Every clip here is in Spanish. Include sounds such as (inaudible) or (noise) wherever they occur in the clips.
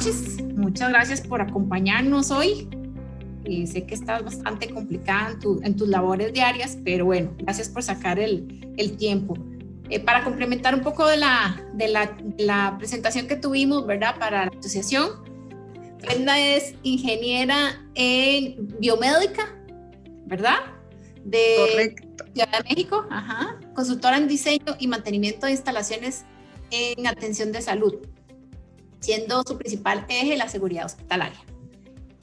noches. Muchas gracias por acompañarnos hoy. Y sé que estás bastante complicada en, tus labores diarias, pero bueno, gracias por sacar el, el tiempo. Eh, para complementar un poco de la, de la, la, presentación que tuvimos, ¿verdad? Para la asociación, Brenda es ingeniera en biomédica, ¿verdad? De Correcto. Ciudad de México, ajá. Consultora en diseño y mantenimiento de instalaciones en atención de salud, siendo su principal eje la seguridad hospitalaria.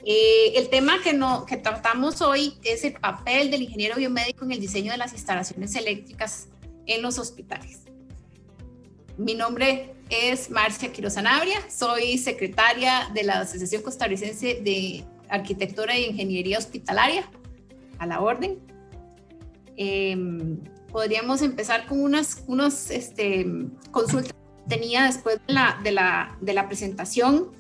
Eh, el tema que, no, que tratamos hoy es el papel del ingeniero biomédico en el diseño de las instalaciones eléctricas en los hospitales. Mi nombre es Marcia Quiroz Sanabria, soy secretaria de la Asociación Costarricense de Arquitectura y Ingeniería Hospitalaria, a la orden. Em, podríamos empezar con unas, unas este, consultas tenía después de la, de la, de la presentación.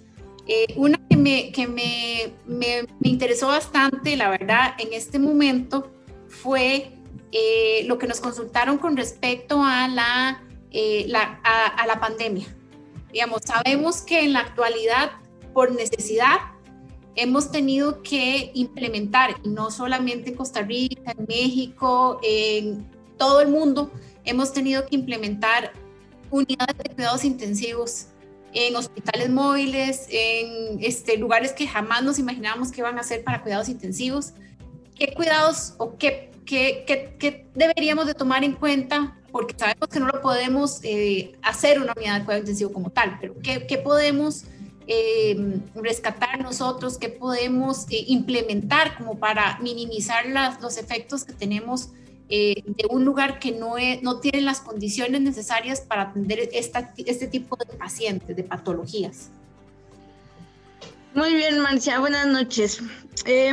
Eh, una que, me, que me, me, me, interesó bastante, la verdad, en este momento fue eh, lo que nos consultaron con respecto a la, eh, la a, a la pandemia. Digamos, sabemos que en la actualidad, por necesidad, hemos tenido que implementar, y no solamente en Costa Rica, en México, en todo el mundo, hemos tenido que implementar unidades de cuidados intensivos en hospitales móviles, en este, lugares que jamás nos imaginábamos que iban a ser para cuidados intensivos. ¿Qué cuidados o qué, qué, qué, deberíamos de tomar en cuenta? Porque sabemos que no lo podemos eh, hacer una unidad de cuidado intensivo como tal, pero ¿qué, qué podemos eh, rescatar nosotros, qué podemos eh, implementar como para minimizar las, los efectos que tenemos eh, de un lugar que no, no tiene las condiciones necesarias para atender esta, este tipo de pacientes, de patologías. Muy bien, Marcia, buenas noches.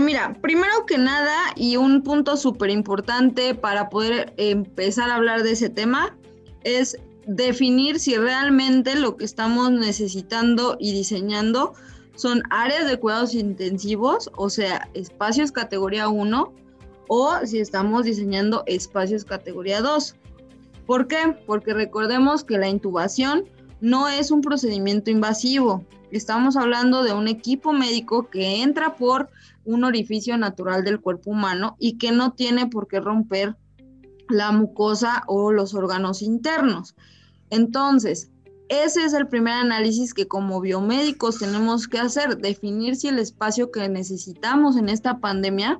mira, primero que nada, y un punto súper importante para poder empezar a hablar de ese tema, es definir si realmente lo que estamos necesitando y diseñando son áreas de cuidados intensivos, o sea, espacios categoría 1, o si estamos diseñando espacios categoría 2. ¿Por qué? Porque recordemos que la intubación no es un procedimiento invasivo. Estamos hablando de un equipo médico que entra por un orificio natural del cuerpo humano y que no tiene por qué romper la mucosa o los órganos internos. Entonces, ese es el primer análisis que como biomédicos tenemos que hacer, definir si el espacio que necesitamos en esta pandemia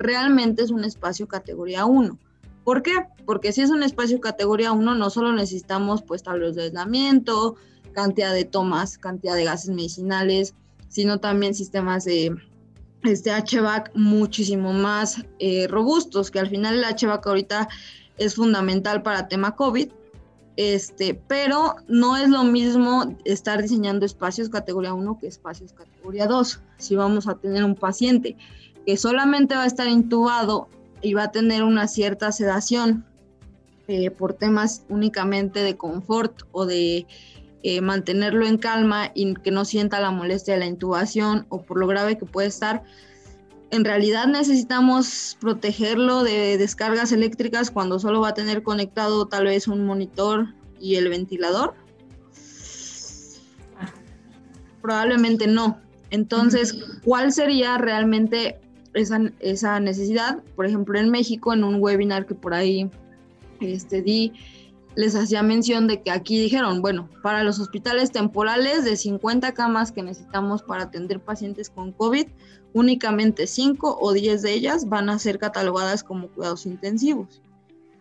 realmente es un espacio categoría 1. ¿Por qué? Porque si es un espacio categoría 1, no solo necesitamos pues tableros de aislamiento, cantidad de tomas, cantidad de gases medicinales, sino también sistemas de este HVAC muchísimo más eh, robustos, que al final el HVAC ahorita es fundamental para tema COVID, este, pero no es lo mismo estar diseñando espacios categoría 1 que espacios categoría 2. Si vamos a tener un paciente que solamente va a estar intubado y va a tener una cierta sedación eh, por temas únicamente de confort o de eh, mantenerlo en calma y que no sienta la molestia de la intubación o por lo grave que puede estar, en realidad necesitamos protegerlo de descargas eléctricas cuando solo va a tener conectado tal vez un monitor y el ventilador. Probablemente no. Entonces, ¿cuál sería realmente esa, esa, necesidad? Por ejemplo, en México, en un webinar que por ahí este, di, les hacía mención de que aquí dijeron, bueno, para los hospitales temporales de 50 camas que necesitamos para atender pacientes con COVID, únicamente 5 o 10 de ellas van a ser catalogadas como cuidados intensivos.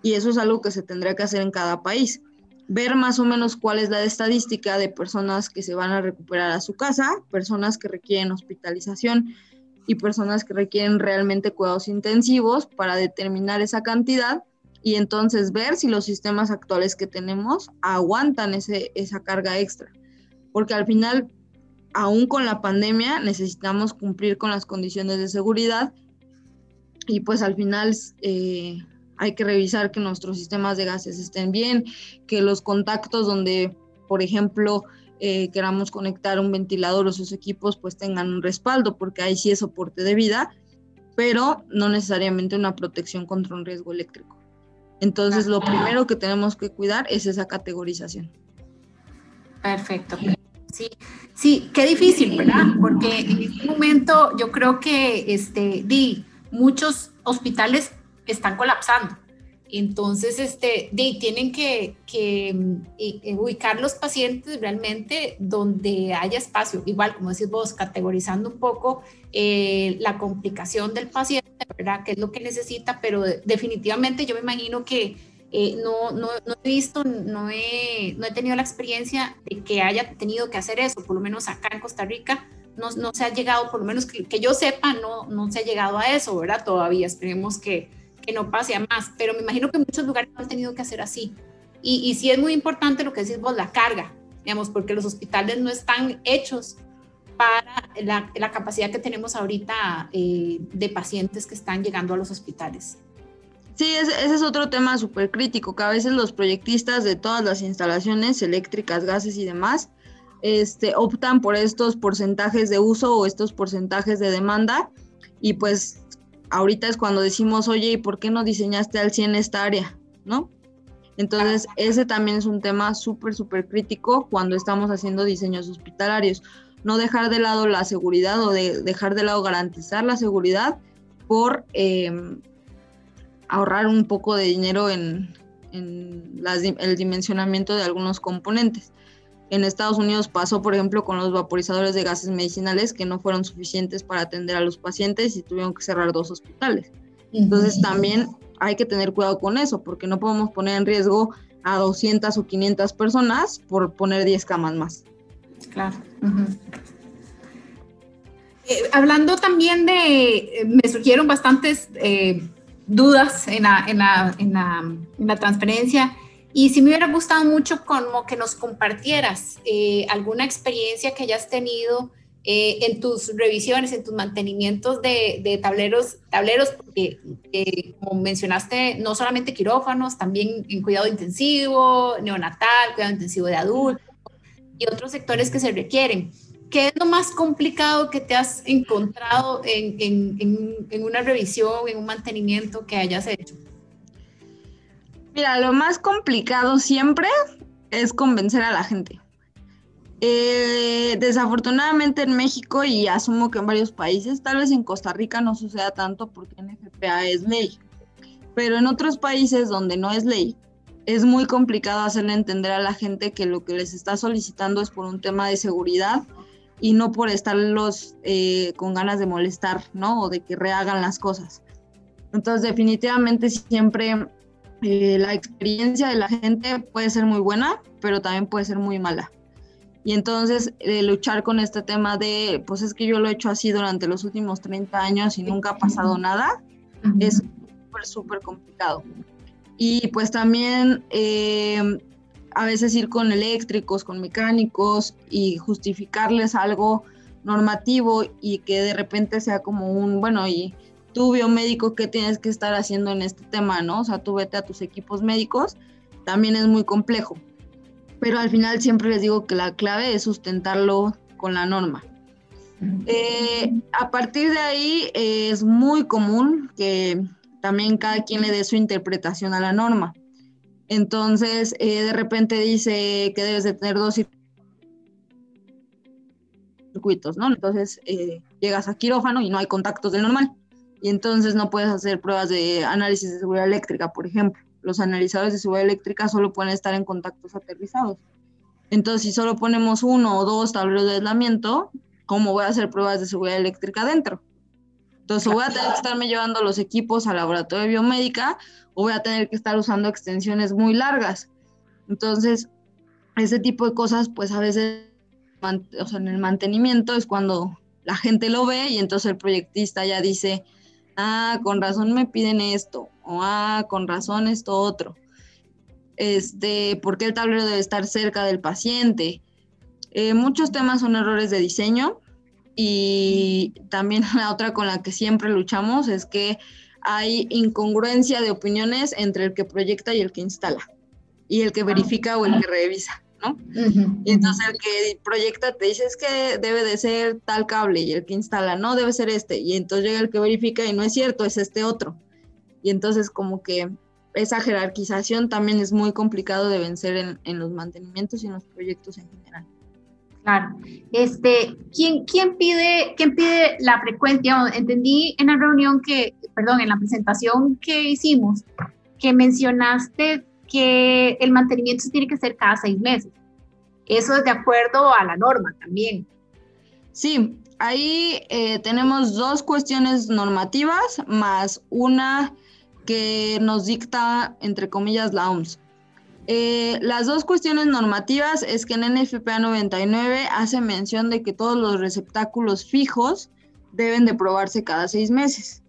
Y eso es algo que se tendría que hacer en cada país. Ver más o menos cuál es la estadística de personas que se van a recuperar a su casa, personas que requieren hospitalización y personas que requieren realmente cuidados intensivos para determinar esa cantidad y entonces ver si los sistemas actuales que tenemos aguantan ese, esa carga extra. Porque al final aún con la pandemia necesitamos cumplir con las condiciones de seguridad y pues al final eh, hay que revisar que nuestros sistemas de gases estén bien, que los contactos donde, por ejemplo, eh, queramos conectar un ventilador o sus equipos pues tengan un respaldo, porque ahí sí es soporte de vida, pero no necesariamente una protección contra un riesgo eléctrico. Entonces, lo primero que tenemos que cuidar es esa categorización. Perfecto. Sí, sí, qué difícil, ¿verdad? Porque en este momento yo creo que este, di, muchos hospitales están colapsando. Entonces, este, de, tienen que, que mm, ubicar los pacientes realmente donde haya espacio. Igual, como decís vos, categorizando un poco eh, la complicación del paciente, ¿verdad? ¿Qué es lo que necesita? Pero definitivamente yo me imagino que eh, no, no, no, he visto, no he, no he tenido la experiencia de que haya tenido que hacer eso, por lo menos acá en Costa Rica. No, no se ha llegado, por lo menos que, que yo sepa, no, no se ha llegado a eso, ¿verdad? Todavía esperemos que, que no pase a más, pero me imagino que muchos lugares han tenido que hacer así. Y, y sí es muy importante lo que decís vos, la carga, digamos, porque los hospitales no están hechos para la, capacidad que tenemos ahorita eh, de pacientes que están llegando a los hospitales. Sí, ese, es otro tema súper crítico, que a veces los proyectistas de todas las instalaciones eléctricas, gases y demás, este, optan por estos porcentajes de uso o estos porcentajes de demanda y pues ahorita es cuando decimos, oye, ¿y por qué no diseñaste al 100 esta área? ¿No? Entonces, ese también es un tema súper, súper crítico cuando estamos haciendo diseños hospitalarios. No dejar de lado la seguridad o de dejar de lado garantizar la seguridad por em, ahorrar un poco de dinero en, en el dimensionamiento de algunos componentes. En Estados Unidos pasó, por ejemplo, con los vaporizadores de gases medicinales que no fueron suficientes para atender a los pacientes y tuvieron que cerrar dos hospitales. Entonces también hay que tener cuidado con eso, porque no podemos poner en riesgo a 200 o 500 personas por poner 10 camas más. Claro. Eh, hablando también de, eh, me surgieron bastantes eh, dudas en la, en, la, en, la, en la transferencia y si me hubiera gustado mucho como que nos compartieras eh, alguna experiencia que hayas tenido eh, en tus revisiones, en tus mantenimientos de, de tableros, tableros, porque eh, como mencionaste, no solamente quirófanos, también en cuidado intensivo, neonatal, cuidado intensivo de adultos y otros sectores que se requieren. ¿Qué es lo más complicado que te has encontrado en, en, en una revisión, en un mantenimiento que hayas hecho? Mira, lo más complicado siempre es convencer a la gente. Eh, desafortunadamente en México y asumo que en varios países, tal vez en Costa Rica no suceda tanto porque NFPA es ley, pero en otros países donde no es ley, es muy complicado hacerle entender a la gente que lo que les está solicitando es por un tema de seguridad y no por estarlos eh, con ganas de molestar, ¿no? O de que rehagan las cosas. Entonces, definitivamente siempre eh, la experiencia de la gente puede ser muy buena, pero también puede ser muy mala. Y entonces luchar con este tema de, pues es que yo lo he hecho así durante los últimos 30 años y nunca ha pasado nada, es súper, súper complicado. Y pues también eh, a veces ir con eléctricos, con mecánicos y justificarles algo normativo y que de repente sea como un, bueno, y tú biomédico, ¿qué tienes que estar haciendo en este tema, no? O sea, tú vete a tus equipos médicos, también es muy complejo. Pero al final siempre les digo que la clave es sustentarlo con la norma. Eh, a partir de ahí es muy común que también cada quien le dé su interpretación a la norma. Entonces, eh, de repente dice que debes de tener dos circuitos, ¿no? Entonces, eh, llegas a quirófano y no hay contactos del normal y entonces no puedes hacer pruebas de análisis de seguridad eléctrica, por ejemplo. Los analizadores de seguridad eléctrica solo pueden estar en contactos aterrizados. Entonces, si solo ponemos uno o dos tableros de aislamiento, ¿cómo voy a hacer pruebas de seguridad eléctrica dentro? Entonces, voy a tener que estarme llevando los equipos al laboratorio de biomédica o voy a tener que estar usando extensiones muy largas. Entonces, ese tipo de cosas, pues a veces, o sea, en el mantenimiento es cuando la gente lo ve y entonces el proyectista ya dice, ah, con razón me piden esto, o ah, con razón esto otro. Este, ¿por qué el tablero debe estar cerca del paciente? Eh, muchos temas son errores de diseño y también (laughs) la otra con la que siempre luchamos es que hay incongruencia de opiniones entre el que proyecta y el que instala, y el que verifica o el que revisa. ¿No? Y entonces el que proyecta te dice es que debe de ser tal cable y el que instala, no, debe ser este. Y entonces llega el que verifica y no es cierto, es este otro. Y entonces como que esa jerarquización también es muy complicado de vencer en, los mantenimientos y en los proyectos en general. Claro. Este, ¿quién, quién, pide, ¿Quién pide la frecuencia? Entendí en la reunión que, perdón, en la presentación que hicimos, que mencionaste que el mantenimiento se tiene que hacer cada seis meses. Eso es de acuerdo a la norma también. Sí, ahí eh, tenemos dos cuestiones normativas más una que nos dicta, entre comillas, la OMS. Eh, las dos cuestiones normativas es que en NFPA 99 hace mención de que todos los receptáculos fijos deben de probarse cada seis meses.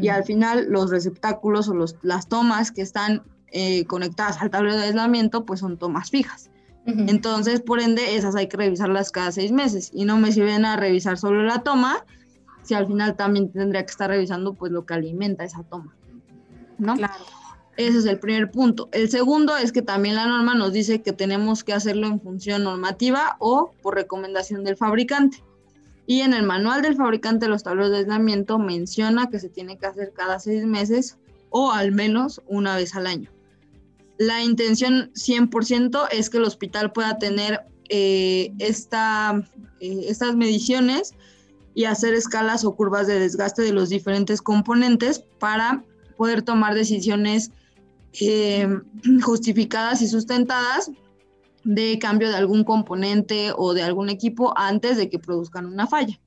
Y al final los receptáculos o los, las tomas que están eh, conectadas al tablero de aislamiento pues son tomas fijas. Entonces, por ende, esas hay que revisarlas cada seis meses y no me sirven a revisar solo la toma, si al final también tendría que estar revisando pues lo que alimenta esa toma. ¿No? Claro. Ese es el primer punto. El segundo es que también la norma nos dice que tenemos que hacerlo en función normativa o por recomendación del fabricante. Y en el manual del fabricante de los tableros de aislamiento menciona que se tiene que hacer cada seis meses o al menos una vez al año. La intención 100% es que el hospital pueda tener eh, esta, eh, estas mediciones y hacer escalas o curvas de desgaste de los diferentes componentes para poder tomar decisiones eh, justificadas y sustentadas de cambio de algún componente o de algún equipo antes de que produzcan una falla.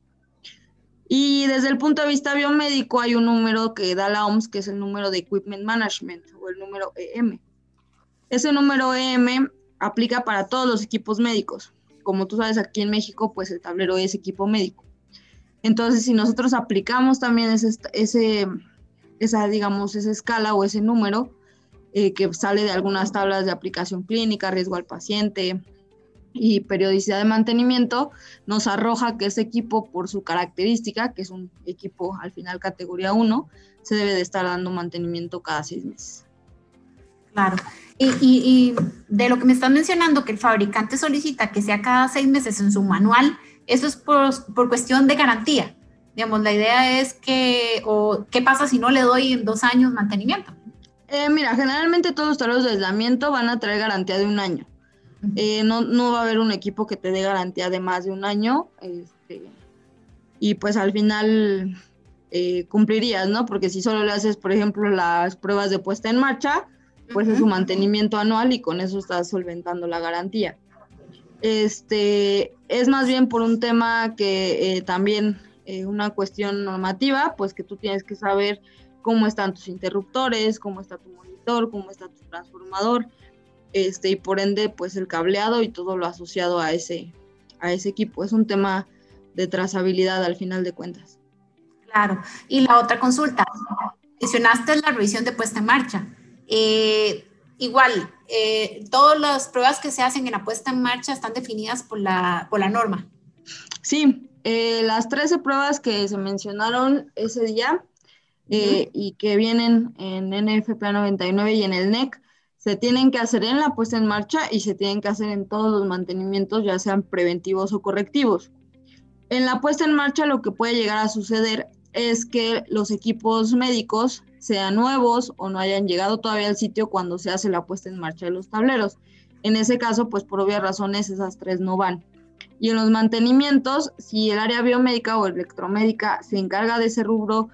Y desde el punto de vista biomédico hay un número que da la OMS, que es el número de Equipment Management o el número EM. Ese número EM aplica para todos los equipos médicos. Como tú sabes, aquí en México, pues el tablero es equipo médico. Entonces, si nosotros aplicamos también ese, ese esa, digamos, esa escala o ese número, eh, que sale de algunas tablas de aplicación clínica, riesgo al paciente y periodicidad de mantenimiento, nos arroja que ese equipo, por su característica, que es un equipo al final categoría 1, se debe de estar dando mantenimiento cada seis meses. Claro. Y, y, de lo que me están mencionando, que el fabricante solicita que sea cada seis meses en su manual, eso es por, por cuestión de garantía. Digamos, la idea es que, o qué pasa si no le doy en dos años mantenimiento. Eh, mira, generalmente todos los tableros de aislamiento van a traer garantía de un año. Eh, no, no, va a haber un equipo que te dé garantía de más de un año. Este, y pues al final eh, cumplirías, ¿no? Porque si solo le haces, por ejemplo, las pruebas de puesta en marcha, pues es un mantenimiento anual y con eso estás solventando la garantía. Este, es más bien por un tema que también, una cuestión normativa, pues que tú tienes que saber cómo están tus interruptores, cómo está tu monitor, cómo está tu transformador, este, y por ende, pues el cableado y todo lo asociado a ese, a ese equipo. Es un tema de trazabilidad al final de cuentas. Claro. Y la otra consulta, mencionaste la revisión de puesta en marcha. Eh, igual, eh, todas las pruebas que se hacen en la puesta en marcha están definidas por la, por la norma. Sí, eh, las 13 pruebas que se mencionaron ese día eh, y que vienen en NFPA 99 y en el NEC, se tienen que hacer en la puesta en marcha y se tienen que hacer en todos los mantenimientos, ya sean preventivos o correctivos. En la puesta en marcha lo que puede llegar a suceder es que los equipos médicos sean nuevos o no hayan llegado todavía al sitio cuando se hace la puesta en marcha de los tableros. En ese caso, pues por obvias razones esas tres no van. Y en los mantenimientos, si el área biomédica o electromédica se encarga de ese rubro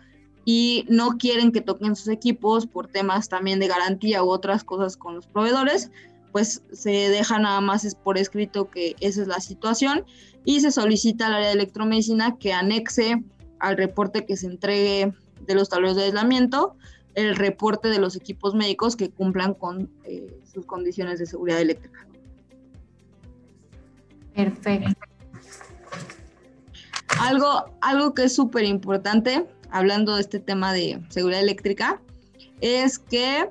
y no quieren que toquen sus equipos por temas también de garantía u otras cosas con los proveedores, pues se deja nada más por escrito que esa es la situación y se solicita al área de electromedicina que anexe al reporte que se entregue de los tableros de aislamiento el reporte de los equipos médicos que cumplan con eh, sus condiciones de seguridad eléctrica. Perfecto. Algo, algo que es súper importante hablando de este tema de seguridad eléctrica, es que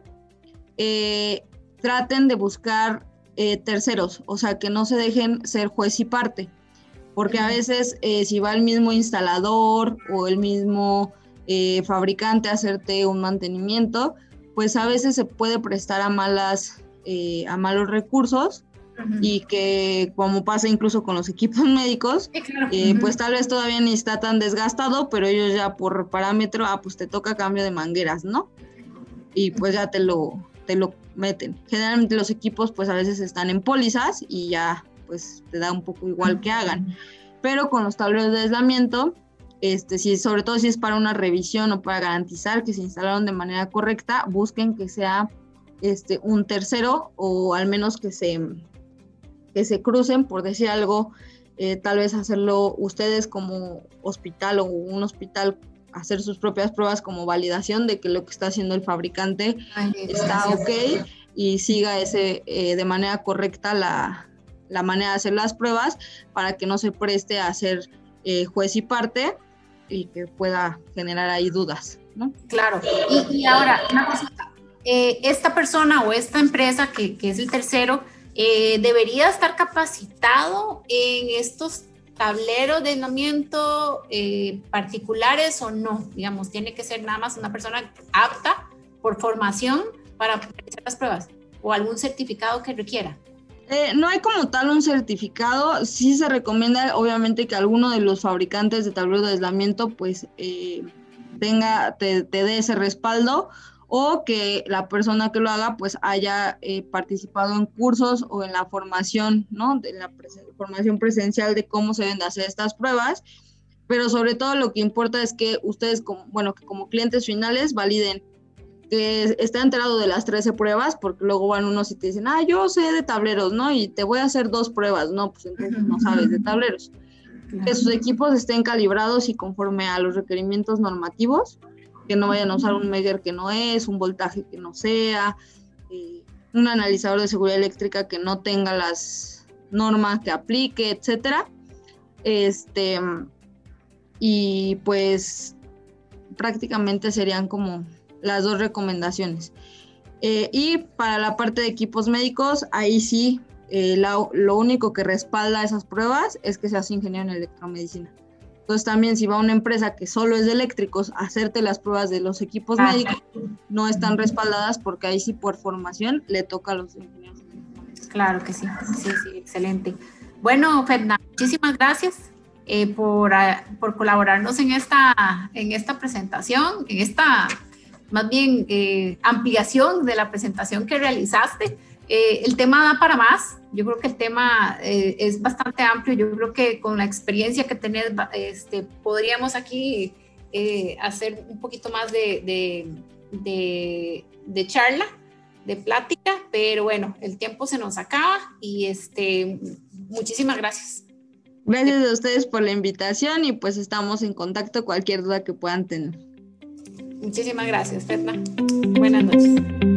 eh, traten de buscar eh, terceros, o sea, que no se dejen ser juez y parte, porque a veces eh, si va el mismo instalador o el mismo fabricante a hacerte un mantenimiento, pues a veces se puede prestar a malas, a malos recursos y que como pasa incluso con los equipos (laughs) médicos, eh, pues tal vez todavía ni está tan desgastado, pero ellos ya por parámetro, ah, pues te toca cambio de mangueras, ¿no? Y pues ya te lo, te lo meten. Generalmente los equipos pues a veces están en pólizas y ya pues te da un poco igual que hagan. Pero con los tableros de aislamiento, este, si, sobre todo si es para una revisión o para garantizar que se instalaron de manera correcta, busquen que sea este, un tercero o al menos que se, que se crucen, por decir algo, eh, tal vez hacerlo ustedes como hospital o un hospital, hacer sus propias pruebas como validación de que lo que está haciendo el fabricante está ok y siga ese eh, de manera correcta la, la, manera de hacer las pruebas para que no se preste a ser eh, juez y parte y que pueda generar ahí dudas. ¿no? Claro, y, ahora, una cosita, esta persona o esta empresa que, que es el tercero, eh, debería estar capacitado en estos tableros de eh, particulares o no, digamos, tiene que ser nada más una persona apta por formación para realizar las pruebas o algún certificado que requiera. Eh, no hay como tal un certificado, sí se recomienda obviamente que alguno de los fabricantes de tableros de aislamiento pues tenga, te, te dé ese respaldo o que la persona que lo haga pues haya eh, participado en cursos o en la formación, ¿no? De la formación presencial de cómo se deben de hacer estas pruebas, pero sobre todo lo que importa es que ustedes, como, bueno, que como clientes finales validen que esté enterado de las 13 pruebas, porque luego van unos y te dicen, ah, yo sé de tableros, ¿no? Y te voy a hacer dos pruebas, ¿no? Pues entonces no sabes de tableros. Que sus equipos estén calibrados y conforme a los requerimientos normativos que no vayan a usar un Megger que no es, un voltaje que no sea, eh, un analizador de seguridad eléctrica que no tenga las normas que aplique, etcétera. Este, y pues prácticamente serían como las dos recomendaciones. Eh, y para la parte de equipos médicos, ahí sí, eh, lo único que respalda esas pruebas es que seas ingeniero en electromedicina. Entonces también si va una empresa que solo es de eléctricos a hacerte las pruebas de los equipos médicos, no están respaldadas porque ahí sí por formación le toca a los ingenieros. Claro que sí, sí, sí, excelente. Bueno, Fernanda, muchísimas gracias eh, por, ah, por, colaborarnos en esta, en esta presentación, en esta más bien eh, ampliación de la presentación que realizaste. Eh, el tema da para más, yo creo que el tema eh, es bastante amplio, yo creo que con la experiencia que tenés este, podríamos aquí eh, hacer un poquito más de, de, charla, de plática, pero bueno, el tiempo se nos acaba y este, muchísimas gracias. Gracias a ustedes por la invitación y pues estamos en contacto cualquier duda que puedan tener. Muchísimas gracias, Fernanda. Buenas noches.